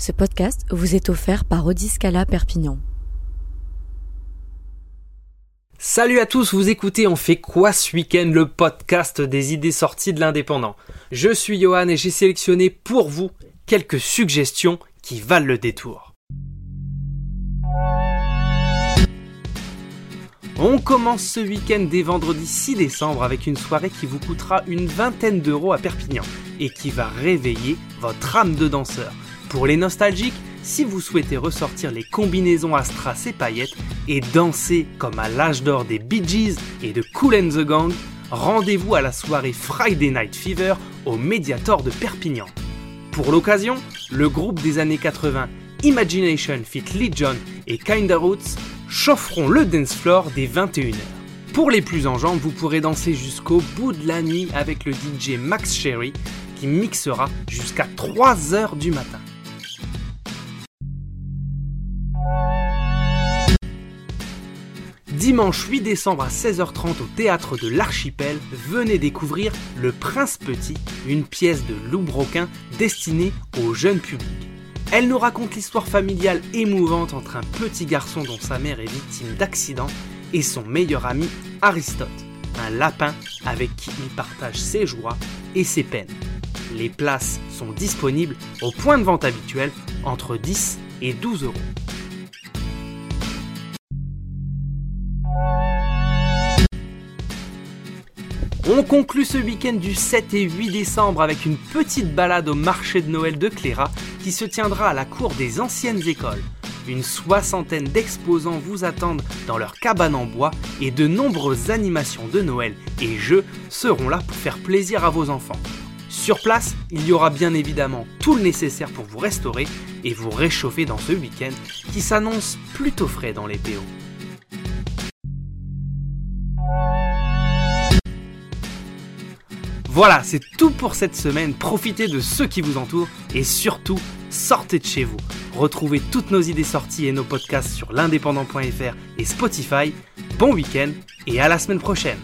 Ce podcast vous est offert par Odiscala Perpignan. Salut à tous, vous écoutez On fait quoi ce week-end, le podcast des idées sorties de l'indépendant. Je suis Johan et j'ai sélectionné pour vous quelques suggestions qui valent le détour. On commence ce week-end dès vendredi 6 décembre avec une soirée qui vous coûtera une vingtaine d'euros à Perpignan et qui va réveiller votre âme de danseur. Pour les nostalgiques, si vous souhaitez ressortir les combinaisons à strass et paillettes et danser comme à l'âge d'or des Bee Gees et de Cool and the Gang, rendez-vous à la soirée Friday Night Fever au Mediator de Perpignan. Pour l'occasion, le groupe des années 80 Imagination Fit Legion et Kinda Roots chaufferont le dance floor dès 21h. Pour les plus en jambes, vous pourrez danser jusqu'au bout de la nuit avec le DJ Max Sherry qui mixera jusqu'à 3h du matin. Dimanche 8 décembre à 16h30 au théâtre de l'Archipel, venez découvrir Le Prince Petit, une pièce de Lou Broquin destinée au jeune public. Elle nous raconte l'histoire familiale émouvante entre un petit garçon dont sa mère est victime d'accident et son meilleur ami Aristote, un lapin avec qui il partage ses joies et ses peines. Les places sont disponibles au point de vente habituel entre 10 et 12 euros. On conclut ce week-end du 7 et 8 décembre avec une petite balade au marché de Noël de Cléra qui se tiendra à la cour des anciennes écoles. Une soixantaine d'exposants vous attendent dans leur cabane en bois et de nombreuses animations de Noël et jeux seront là pour faire plaisir à vos enfants. Sur place, il y aura bien évidemment tout le nécessaire pour vous restaurer et vous réchauffer dans ce week-end qui s'annonce plutôt frais dans les. Voilà, c'est tout pour cette semaine. Profitez de ceux qui vous entourent et surtout, sortez de chez vous. Retrouvez toutes nos idées sorties et nos podcasts sur l'indépendant.fr et Spotify. Bon week-end et à la semaine prochaine.